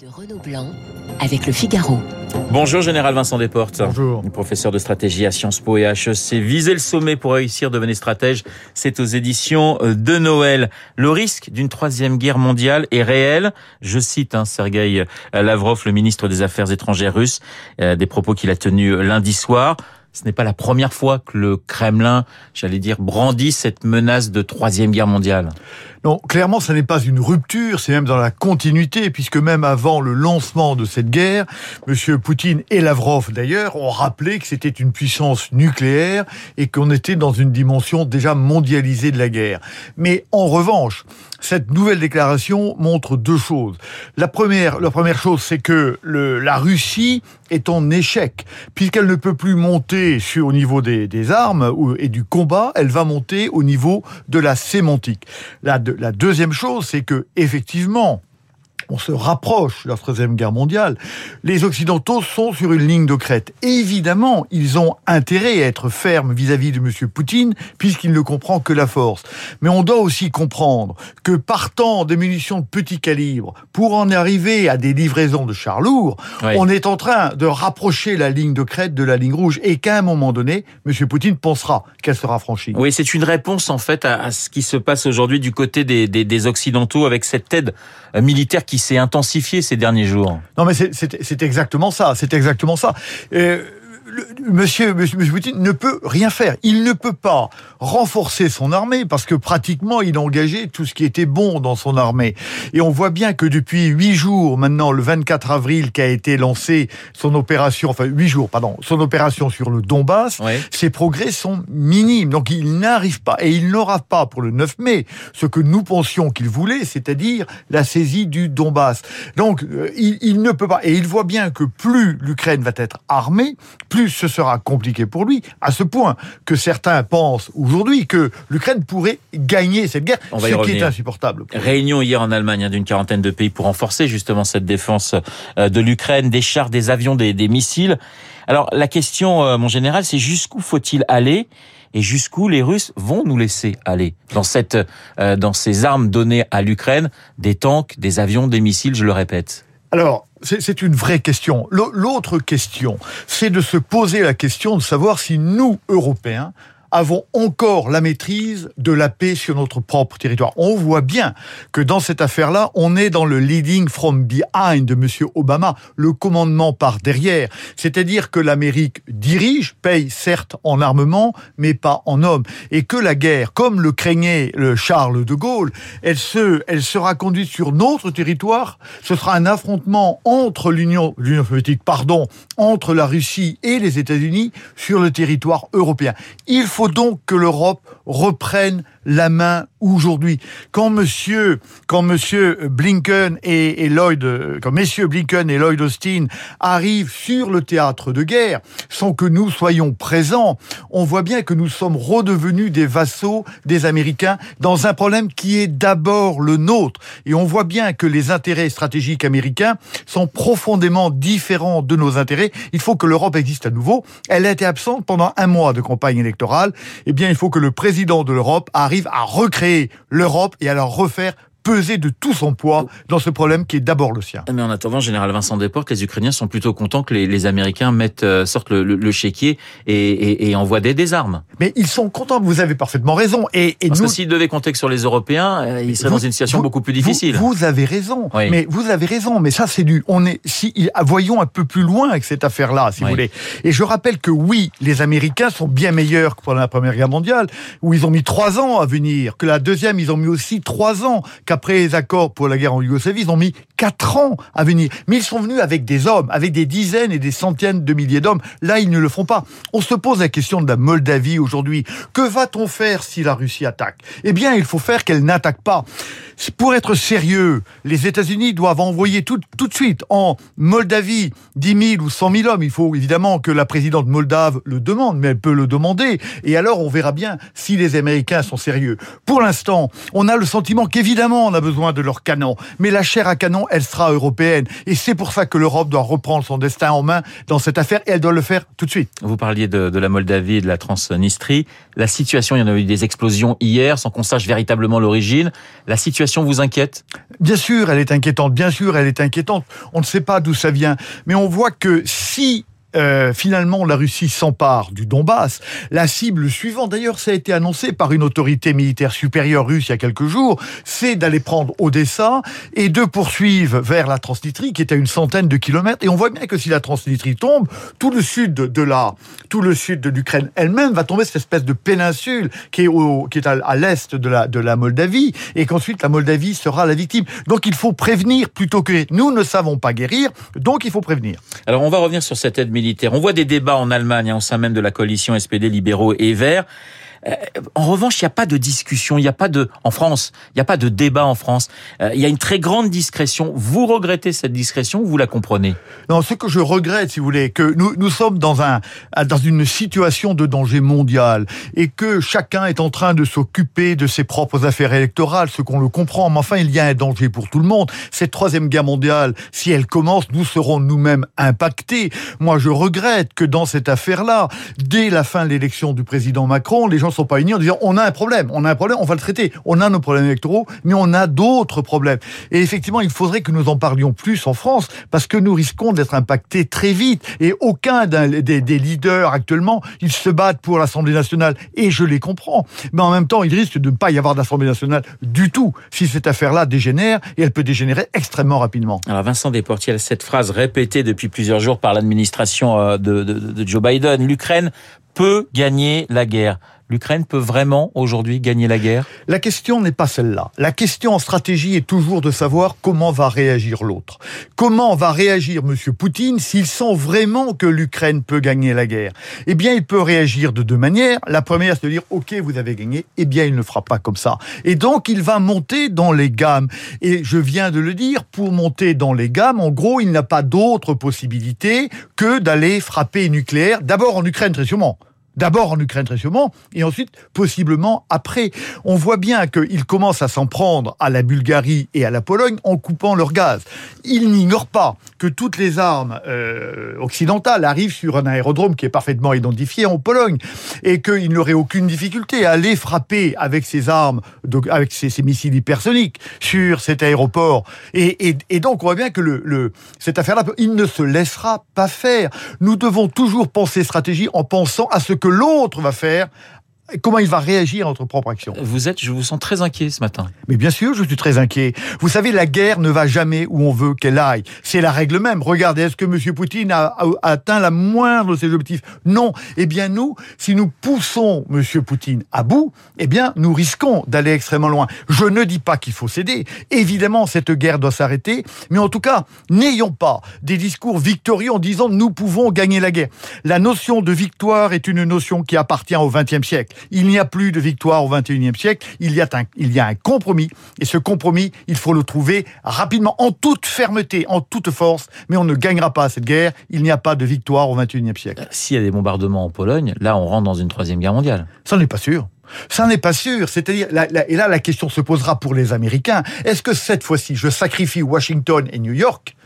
de Renaud Blanc avec le Figaro. Bonjour Général Vincent Desportes. Bonjour. Professeur de stratégie à Sciences Po et HEC. Viser le sommet pour réussir, devenir stratège, c'est aux éditions de Noël. Le risque d'une troisième guerre mondiale est réel. Je cite hein, Sergei Lavrov, le ministre des Affaires étrangères russe, euh, des propos qu'il a tenus lundi soir. Ce n'est pas la première fois que le Kremlin, j'allais dire, brandit cette menace de troisième guerre mondiale. Non, clairement, ce n'est pas une rupture, c'est même dans la continuité, puisque même avant le lancement de cette guerre, M. Poutine et Lavrov d'ailleurs ont rappelé que c'était une puissance nucléaire et qu'on était dans une dimension déjà mondialisée de la guerre. Mais en revanche, cette nouvelle déclaration montre deux choses. La première, la première chose, c'est que la Russie est en échec, puisqu'elle ne peut plus monter au niveau des, des armes et du combat, elle va monter au niveau de la sémantique. La, la deuxième chose, c'est que effectivement, on se rapproche de la Troisième Guerre mondiale, les Occidentaux sont sur une ligne de crête. évidemment, ils ont intérêt à être fermes vis-à-vis de M. Poutine, puisqu'il ne comprend que la force. Mais on doit aussi comprendre que partant des munitions de petit calibre, pour en arriver à des livraisons de chars lourds, oui. on est en train de rapprocher la ligne de crête de la ligne rouge, et qu'à un moment donné, M. Poutine pensera qu'elle sera franchie. Oui, c'est une réponse en fait à, à, ce qui se passe aujourd'hui du côté des, des, des Occidentaux avec cette aide militaire qui s'est intensifiée ces derniers jours. Non, mais c'est exactement ça. C'est exactement ça. Le, monsieur, monsieur, monsieur Poutine ne peut rien faire. Il ne peut pas renforcer son armée parce que pratiquement il a engagé tout ce qui était bon dans son armée. Et on voit bien que depuis huit jours, maintenant le 24 avril, qu'a été lancée son opération, enfin huit jours, pardon, son opération sur le Donbass, oui. ses progrès sont minimes. Donc il n'arrive pas et il n'aura pas pour le 9 mai ce que nous pensions qu'il voulait, c'est-à-dire la saisie du Donbass. Donc euh, il, il ne peut pas. Et il voit bien que plus l'Ukraine va être armée, plus ce sera compliqué pour lui, à ce point que certains pensent aujourd'hui que l'Ukraine pourrait gagner cette guerre, On va ce qui revenir. est insupportable. Réunion hier en Allemagne hein, d'une quarantaine de pays pour renforcer justement cette défense euh, de l'Ukraine, des chars, des avions, des, des missiles. Alors la question, euh, mon général, c'est jusqu'où faut-il aller et jusqu'où les Russes vont nous laisser aller dans cette, euh, dans ces armes données à l'Ukraine, des tanks, des avions, des missiles, je le répète? Alors, c'est une vraie question. L'autre question, c'est de se poser la question de savoir si nous, Européens, avons encore la maîtrise de la paix sur notre propre territoire. On voit bien que dans cette affaire-là, on est dans le leading from behind de Monsieur Obama, le commandement par derrière. C'est-à-dire que l'Amérique dirige, paye certes en armement, mais pas en hommes. Et que la guerre, comme le craignait le Charles de Gaulle, elle, se, elle sera conduite sur notre territoire. Ce sera un affrontement entre l'Union, l'Union soviétique, pardon, entre la Russie et les États-Unis sur le territoire européen. Il faut faut donc que l'Europe reprenne la main aujourd'hui. Quand monsieur, quand monsieur Blinken et, Lloyd, quand messieurs Blinken et Lloyd Austin arrivent sur le théâtre de guerre, sans que nous soyons présents, on voit bien que nous sommes redevenus des vassaux des Américains dans un problème qui est d'abord le nôtre. Et on voit bien que les intérêts stratégiques américains sont profondément différents de nos intérêts. Il faut que l'Europe existe à nouveau. Elle a été absente pendant un mois de campagne électorale. Eh bien, il faut que le président de l'Europe arrive à recréer l'Europe et à la refaire peser de tout son poids dans ce problème qui est d'abord le sien. Mais en attendant, général Vincent Desportes, les Ukrainiens sont plutôt contents que les, les Américains mettent, euh, sortent le, le, le chéquier et, et, et, envoient des, des, armes. Mais ils sont contents, vous avez parfaitement raison. Et, et Parce nous... que s'ils devaient compter que sur les Européens, euh, ils seraient vous, dans une situation vous, beaucoup plus difficile. Vous, vous avez raison. Oui. Mais vous avez raison. Mais ça, c'est du. On est. Si voyons un peu plus loin avec cette affaire-là, si oui. vous voulez. Et je rappelle que oui, les Américains sont bien meilleurs que pendant la Première Guerre mondiale, où ils ont mis trois ans à venir. Que la deuxième, ils ont mis aussi trois ans. Qu'après les accords pour la guerre en Yougoslavie, ils ont mis quatre ans à venir. Mais ils sont venus avec des hommes, avec des dizaines et des centaines de milliers d'hommes. Là, ils ne le font pas. On se pose la question de la Moldavie aujourd'hui. Que va-t-on faire si la Russie attaque? Eh bien, il faut faire qu'elle n'attaque pas. Pour être sérieux, les États-Unis doivent envoyer tout, tout de suite en Moldavie 10 000 ou 100 000 hommes. Il faut évidemment que la présidente moldave le demande, mais elle peut le demander. Et alors, on verra bien si les Américains sont sérieux. Pour l'instant, on a le sentiment qu'évidemment, on a besoin de leurs canons. Mais la chair à canon, elle sera européenne. Et c'est pour ça que l'Europe doit reprendre son destin en main dans cette affaire et elle doit le faire tout de suite. Vous parliez de, de la Moldavie et de la Transnistrie. La situation, il y en a eu des explosions hier sans qu'on sache véritablement l'origine. La situation vous inquiète? Bien sûr, elle est inquiétante. Bien sûr, elle est inquiétante. On ne sait pas d'où ça vient. Mais on voit que si euh, finalement la Russie s'empare du Donbass. La cible suivante, d'ailleurs, ça a été annoncé par une autorité militaire supérieure russe il y a quelques jours, c'est d'aller prendre Odessa et de poursuivre vers la Transnistrie, qui est à une centaine de kilomètres. Et on voit bien que si la Transnistrie tombe, tout le sud de la, tout le sud de l'Ukraine elle-même va tomber cette espèce de péninsule qui est, au, qui est à, l'est de la, de la Moldavie, et qu'ensuite la Moldavie sera la victime. Donc il faut prévenir plutôt que nous ne savons pas guérir, donc il faut prévenir. Alors on va revenir sur cette aide on voit des débats en Allemagne, hein, au sein même de la coalition SPD, libéraux et verts. Euh, en revanche, il n'y a pas de discussion, il n'y a pas de, en France, il n'y a pas de débat en France. Euh, il y a une très grande discrétion. Vous regrettez cette discrétion ou vous la comprenez? Non, ce que je regrette, si vous voulez, que nous, nous sommes dans un, dans une situation de danger mondial et que chacun est en train de s'occuper de ses propres affaires électorales, ce qu'on le comprend. Mais enfin, il y a un danger pour tout le monde. Cette troisième guerre mondiale, si elle commence, nous serons nous-mêmes impactés. Moi, je regrette que dans cette affaire-là, dès la fin de l'élection du président Macron, les gens ne sont pas unis en disant on a un problème, on a un problème, on va le traiter. On a nos problèmes électoraux, mais on a d'autres problèmes. Et effectivement, il faudrait que nous en parlions plus en France parce que nous risquons d'être impactés très vite. Et aucun des, leaders actuellement, ils se battent pour l'Assemblée nationale et je les comprends. Mais en même temps, il risque de ne pas y avoir d'Assemblée nationale du tout si cette affaire-là dégénère et elle peut dégénérer extrêmement rapidement. Alors Vincent Desportier, cette phrase répétée depuis plusieurs jours par l'administration euh, de Joe Biden, l'Ukraine peut gagner la guerre. L'Ukraine peut vraiment aujourd'hui gagner la guerre? La question n'est pas celle-là. La question en stratégie est toujours de savoir comment va réagir l'autre. Comment va réagir M. Poutine s'il sent vraiment que l'Ukraine peut gagner la guerre? Eh bien, il peut réagir de deux manières. La première, c'est de dire, OK, vous avez gagné. Eh bien, il ne fera pas comme ça. Et donc, il va monter dans les gammes. Et je viens de le dire, pour monter dans les gammes, en gros, il n'a pas d'autre possibilité que d'aller frapper nucléaire, d'abord en Ukraine, très sûrement. D'abord en Ukraine très sûrement, et ensuite possiblement après. On voit bien qu'il commence à s'en prendre à la Bulgarie et à la Pologne en coupant leur gaz. Il n'ignore pas que toutes les armes euh, occidentales arrivent sur un aérodrome qui est parfaitement identifié en Pologne, et qu'il n'aurait aucune difficulté à aller frapper avec ses armes, avec ses, missiles hypersoniques sur cet aéroport. Et, donc on voit bien que cette affaire-là, il ne se laissera pas faire. Nous devons toujours penser stratégie en pensant à ce que l'autre va faire comment il va réagir à notre propre action. Vous êtes, je vous sens très inquiet ce matin. Mais bien sûr, je suis très inquiet. Vous savez, la guerre ne va jamais où on veut qu'elle aille. C'est la règle même. Regardez, est-ce que M. Poutine a, atteint la moindre de ses objectifs? Non. Eh bien, nous, si nous poussons M. Poutine à bout, eh bien, nous risquons d'aller extrêmement loin. Je ne dis pas qu'il faut céder. Évidemment, cette guerre doit s'arrêter. Mais en tout cas, n'ayons pas des discours victorieux en disant nous pouvons gagner la guerre. La notion de victoire est une notion qui appartient au XXe siècle. Il n'y a plus de victoire au XXIe siècle. Il y, a un, il y a un compromis. Et ce compromis, il faut le trouver rapidement, en toute fermeté, en toute force. Mais on ne gagnera pas cette guerre. Il n'y a pas de victoire au XXIe siècle. Euh, s'il y a des bombardements en Pologne, là, on rentre dans une troisième guerre mondiale. Ça n'est pas sûr. Ça n'est pas sûr. C'est-à-dire, et là, la question se posera pour les Américains. Est-ce que cette fois-ci, je sacrifie Washington et New York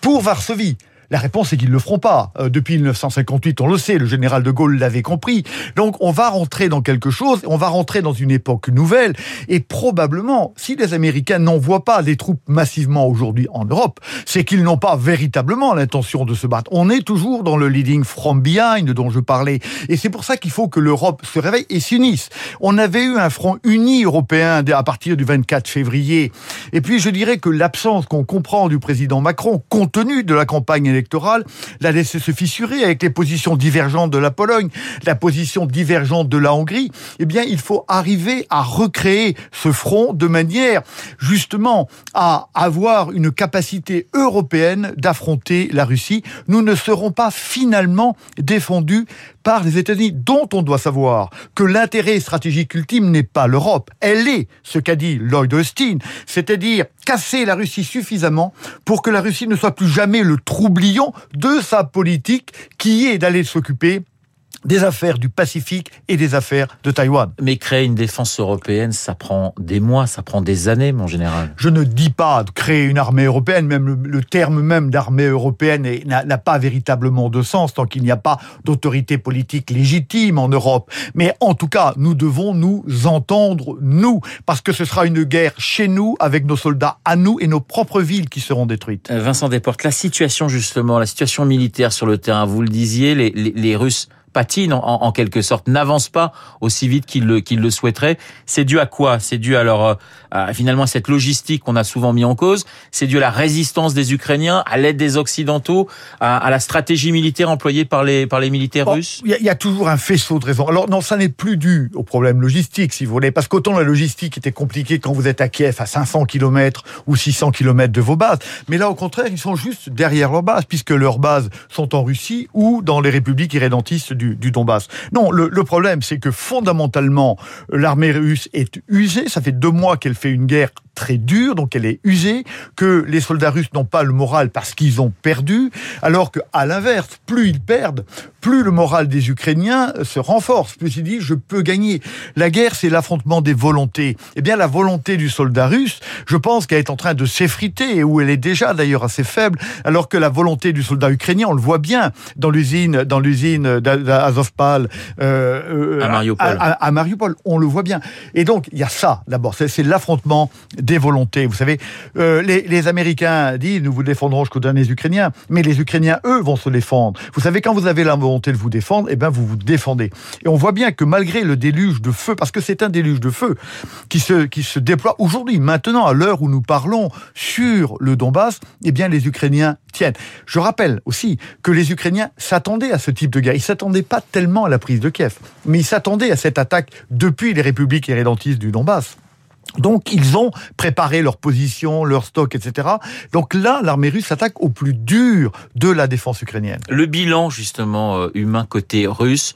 pour Varsovie? La réponse est qu'ils ne le feront pas. Euh, depuis 1958, on le sait, le général de Gaulle l'avait compris. Donc on va rentrer dans quelque chose, on va rentrer dans une époque nouvelle, et probablement, si les Américains n'envoient pas des troupes massivement aujourd'hui en Europe, c'est qu'ils n'ont pas véritablement l'intention de se battre. On est toujours dans le leading from behind dont je parlais, et c'est pour ça qu'il faut que l'Europe se réveille et s'unisse. On avait eu un front uni européen à partir du 24 février, et puis je dirais que l'absence qu'on comprend du président Macron, compte tenu de la campagne électorale, l'a laissé se fissurer avec les positions divergentes de la Pologne, la position divergente de la Hongrie, eh bien, il faut arriver à recréer ce front de manière, justement, à avoir une capacité européenne d'affronter la Russie. Nous ne serons pas finalement défendus par les États-Unis, dont on doit savoir que l'intérêt stratégique ultime n'est pas l'Europe. Elle est ce qu'a dit Lloyd Austin, c'est-à-dire casser la Russie suffisamment pour que la Russie ne soit plus jamais le troublion de sa politique qui est d'aller s'occuper des affaires du Pacifique et des affaires de Taïwan. Mais créer une défense européenne, ça prend des mois, ça prend des années, mon général. Je ne dis pas de créer une armée européenne, même le, terme même d'armée européenne n'a pas véritablement de sens tant qu'il n'y a pas d'autorité politique légitime en Europe. Mais en tout cas, nous devons nous entendre, nous, parce que ce sera une guerre chez nous, avec nos soldats à nous et nos propres villes qui seront détruites. Euh, Vincent Desportes, la situation justement, la situation militaire sur le terrain, vous le disiez, les, les, les Russes patine en, quelque sorte, n'avance pas aussi vite qu'il le, qu'il le souhaiterait. C'est dû à quoi? C'est dû à leur, à, finalement à cette logistique qu'on a souvent mis en cause. C'est dû à la résistance des Ukrainiens, à l'aide des Occidentaux, à, la stratégie militaire employée par les, par les militaires russes. Il y, a toujours un faisceau de raisons. Alors non, ça n'est plus dû au problème logistique, si vous voulez, parce qu'autant la logistique était compliquée quand vous êtes à Kiev, à 500 km ou 600 km de vos bases, mais là au contraire, ils sont juste derrière leurs bases, puisque leurs bases sont en Russie ou dans les républiques irrédentistes du Donbass. Non, le, le problème, c'est que fondamentalement, l'armée russe est usée. Ça fait deux mois qu'elle fait une guerre très dure, donc elle est usée, que les soldats russes n'ont pas le moral parce qu'ils ont perdu, alors que à l'inverse, plus ils perdent, plus le moral des Ukrainiens se renforce. Plus ils disent, je peux gagner. La guerre, c'est l'affrontement des volontés. Eh bien, la volonté du soldat russe, je pense qu'elle est en train de s'effriter, où elle est déjà d'ailleurs assez faible, alors que la volonté du soldat ukrainien, on le voit bien dans l'usine, dans l'usine d'Azovpal, euh, à Mariupol. À, Mariupol, on le voit bien. Et donc, il y a ça, d'abord, c'est l'affrontement des volontés. Vous savez, euh, les, les, Américains disent nous vous défendrons jusqu'aux derniers Ukrainiens, mais les Ukrainiens, eux, vont se défendre. Vous savez, quand vous avez la volonté de vous défendre, eh ben vous vous défendez. Et on voit bien que malgré le déluge de feu, parce que c'est un déluge de feu qui se, qui se déploie aujourd'hui, maintenant, à l'heure où nous parlons sur le Donbass, eh bien les Ukrainiens tiennent. Je rappelle aussi que les Ukrainiens s'attendaient à ce type de guerre. Ils s'attendaient pas tellement à la prise de Kiev, mais ils s'attendaient à cette attaque depuis les républiques irrédentistes du Donbass. Donc ils ont préparé leur position, leur stock, etc. Donc là, l'armée russe s'attaque au plus dur de la défense ukrainienne. Le bilan justement euh, humain côté russe,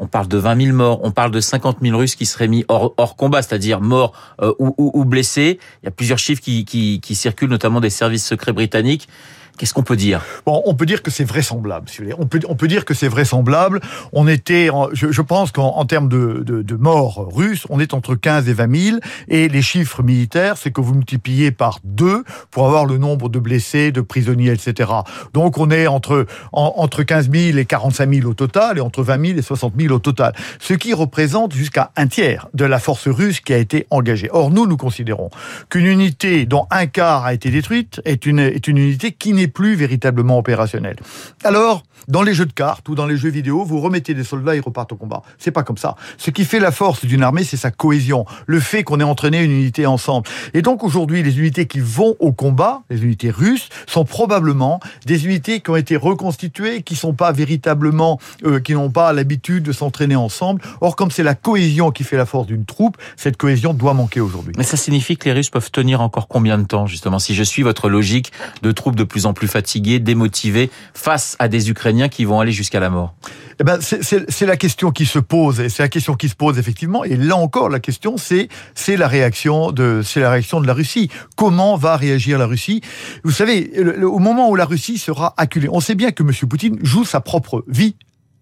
on parle de 20 000 morts, on parle de 50 000 Russes qui seraient mis hors, combat, c'est-à-dire morts euh, ou, blessés. Il y a plusieurs chiffres qui circulent, notamment des services secrets britanniques. Qu'est-ce qu'on peut dire? On peut dire que c'est vraisemblable. On peut dire que c'est vraisemblable. On était, je, pense qu'en termes de, morts russes, on est entre 15 et 20 000. Et les chiffres militaires, c'est que vous multipliez par deux pour avoir le nombre de blessés, de prisonniers, etc. Donc on est entre entre 15 000 et 45 000 au total, et entre 20 000 et 60 000 au total, ce qui représente jusqu'à un tiers de la force russe qui a été engagée. Or nous, nous considérons qu'une unité dont un quart a été détruite est une est une unité qui n'est plus véritablement opérationnel. Alors, dans les jeux de cartes ou dans les jeux vidéo, vous remettez des soldats, ils repartent au combat. C'est pas comme ça. Ce qui fait la force d'une armée, c'est sa cohésion, le fait qu'on ait entraîné une unité ensemble. Et donc aujourd'hui, les unités qui vont au combat, les unités russes, sont probablement des unités qui ont été reconstituées, qui sont pas véritablement, euh, qui n'ont pas l'habitude de s'entraîner ensemble. Or, comme c'est la cohésion qui fait la force d'une troupe, cette cohésion doit manquer aujourd'hui. Mais ça signifie que les Russes peuvent tenir encore combien de temps, justement, si je suis votre logique de troupes de plus en plus fatiguées, démotivées, face à des Ukrainiens qui vont aller jusqu'à la mort? Eh ben, c'est la question qui se pose, et c'est la question qui se pose effectivement. Et là encore, la question, c'est la réaction de la Russie. Comment va réagir la Russie? Vous savez, au moment où la Russie sera acculée, on sait bien que M. Poutine joue sa propre vie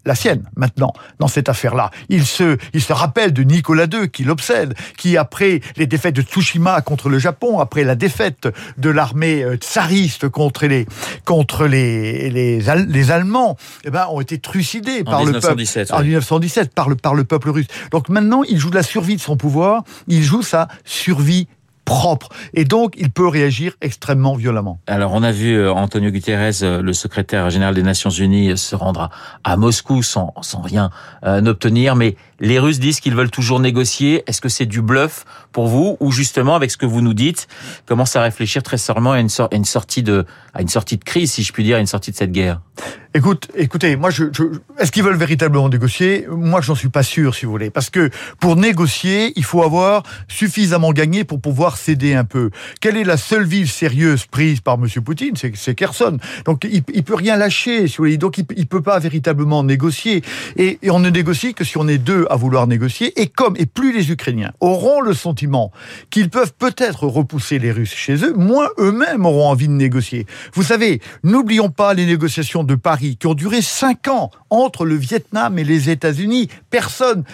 la sienne maintenant dans cette affaire-là. Il se, il se rappelle de Nicolas II qui l'obsède, qui après les défaites de Tsushima contre le Japon, après la défaite de l'armée euh, tsariste contre les contre les les, les Allemands, eh ben ont été trucidés par le peuple en 1917 par le par le peuple russe. Donc maintenant, il joue la survie de son pouvoir, il joue sa survie propre. Et donc, il peut réagir extrêmement violemment. Alors, on a vu euh, Antonio Guterres, euh, le secrétaire général des Nations Unies, se rendre à, Moscou sans, sans rien euh, obtenir. Mais les Russes disent qu'ils veulent toujours négocier. Est-ce que c'est du bluff pour vous ou justement, avec ce que vous nous dites, commence à réfléchir très sérieusement à une, sortie de, à une sortie de crise, si je puis dire, à une sortie de cette guerre? Écoute, écoutez, moi, je, est-ce qu'ils veulent véritablement négocier? Moi, j'en suis pas sûr, si vous voulez, parce que pour négocier, il faut avoir suffisamment gagné pour pouvoir céder un peu. Quelle est la seule ville sérieuse prise par Monsieur Poutine? C'est Kherson. Donc, il, il peut rien lâcher, si vous voulez. Donc, il, il peut pas véritablement négocier. Et on ne négocie que si on est deux à vouloir négocier. Et comme, et plus les Ukrainiens auront le sentiment qu'ils peuvent peut-être repousser les Russes chez eux, moins eux-mêmes auront envie de négocier. Vous savez, n'oublions pas les négociations de Paris qui ont duré cinq ans entre le Vietnam et les États-Unis. Personne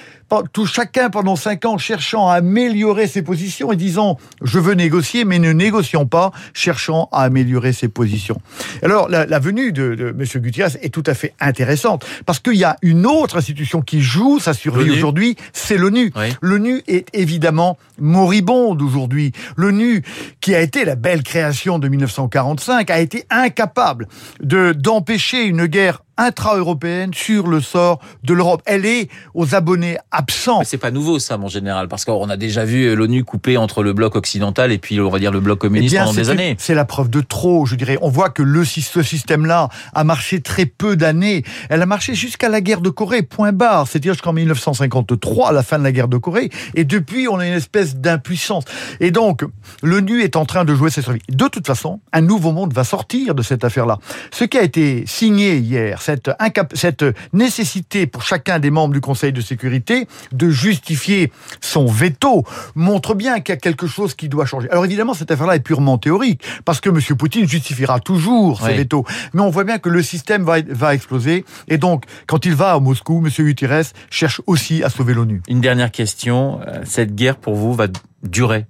tout chacun pendant cinq ans cherchant à améliorer ses positions et disant je veux négocier mais ne négocions pas cherchant à améliorer ses positions. Alors la, venue de, de M. Gutiérrez est tout à fait intéressante parce qu'il y a une autre institution qui joue sa survie aujourd'hui, c'est l'ONU. L'ONU est évidemment moribonde aujourd'hui. L'ONU qui a été la belle création de 1945 a été incapable de d'empêcher une guerre intra-européenne sur le sort de l'Europe. Elle est aux abonnés absents. C'est pas nouveau ça, mon général, parce qu'on a déjà vu l'ONU couper entre le bloc occidental et puis on va dire le bloc communiste eh pendant des années. C'est la preuve de trop, je dirais. On voit que le ce système-là a marché très peu d'années. Elle a marché jusqu'à la guerre de Corée, point barre. C'est-à-dire jusqu'en 1953, à la fin de la guerre de Corée. Et depuis, on a une espèce d'impuissance. Et donc, l'ONU est en train de jouer ses survie. De toute façon, un nouveau monde va sortir de cette affaire-là. Ce qui a été signé hier, cette, cette nécessité pour chacun des membres du Conseil de sécurité de justifier son veto montre bien qu'il y a quelque chose qui doit changer. Alors évidemment, cette affaire-là est purement théorique, parce que M. Poutine justifiera toujours ses veto. Mais on voit bien que le système va, va exploser. Et donc, quand il va à Moscou, M. Guterres cherche aussi à sauver l'ONU. Une dernière question. Euh, cette guerre, pour vous, va durer?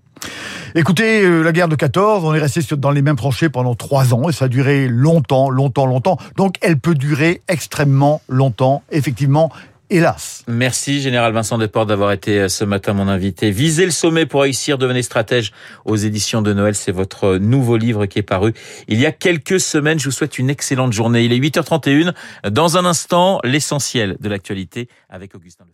Écoutez, euh, la guerre de 14, on est resté dans les mêmes tranchées pendant trois ans et ça a duré longtemps, longtemps, longtemps. Donc elle peut durer extrêmement longtemps, effectivement. Hélas. Merci, Général Vincent Desportes, d'avoir été euh, ce matin mon invité. Visez le sommet pour réussir, devenez stratège aux éditions de Noël. C'est votre nouveau livre qui est paru il y a quelques semaines. Je vous souhaite une excellente journée. Il est 8h31. Dans un instant, l'essentiel de l'actualité avec Augustin